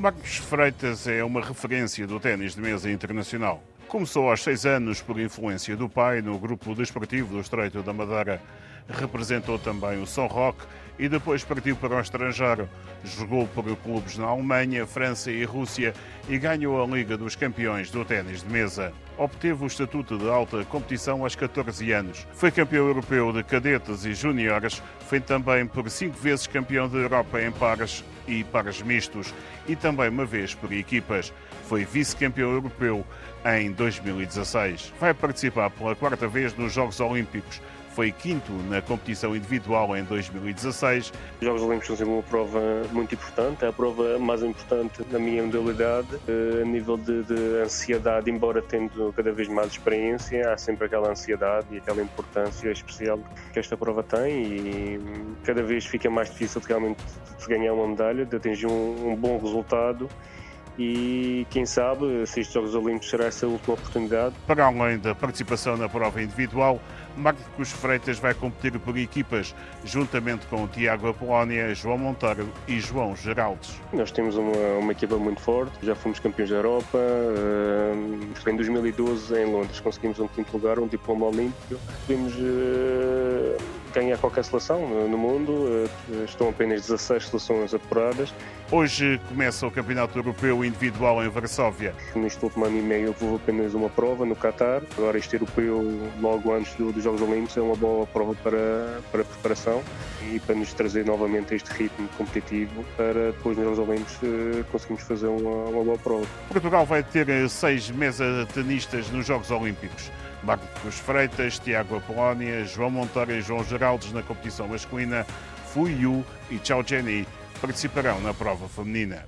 Marcos Freitas é uma referência do ténis de mesa internacional. Começou aos seis anos por influência do pai no grupo desportivo do Estreito da Madeira. Representou também o São Roque e depois partiu para o estrangeiro. Jogou por clubes na Alemanha, França e Rússia e ganhou a Liga dos Campeões do Ténis de Mesa. Obteve o estatuto de alta competição aos 14 anos. Foi campeão europeu de cadetes e júniores. Foi também por cinco vezes campeão da Europa em pares e pares mistos e também uma vez por equipas. Foi vice-campeão europeu em 2016. Vai participar pela quarta vez nos Jogos Olímpicos foi quinto na competição individual em 2016. Os Jogos Olímpicos são uma prova muito importante, é a prova mais importante na minha modalidade, eh, a nível de, de, ansiedade, embora tendo cada vez mais experiência, há sempre aquela ansiedade e aquela importância especial que esta prova tem e cada vez fica mais difícil de realmente de ganhar uma medalha, de atingir um, um bom resultado e quem sabe se estes Jogos Olímpicos será essa última oportunidade. Para além da participação na prova individual, Marcos Freitas vai competir por equipas, juntamente com Tiago Apolónia, João Monteiro e João Geraldes. Nós temos uma, uma equipa muito forte, já fomos campeões da Europa, uh, em 2012 em Londres conseguimos um quinto lugar, um diploma olímpico, podemos uh, ganhar qualquer seleção no mundo, uh, estão apenas 16 seleções apuradas. Hoje começa o Campeonato Europeu Individual em Varsóvia. Neste último ano e meio houve apenas uma prova no Qatar, agora este europeu logo antes do dos Jogos Olímpicos é uma boa prova para, para preparação e para nos trazer novamente este ritmo competitivo para depois nos Jogos Olímpicos eh, conseguirmos fazer uma, uma boa prova. Portugal vai ter eh, seis mesa tenistas nos Jogos Olímpicos. Marcos Freitas, Tiago Apolónia, João Monteiro e João Geraldes na competição masculina, Fui Yu e Chao Jenny participarão na prova feminina.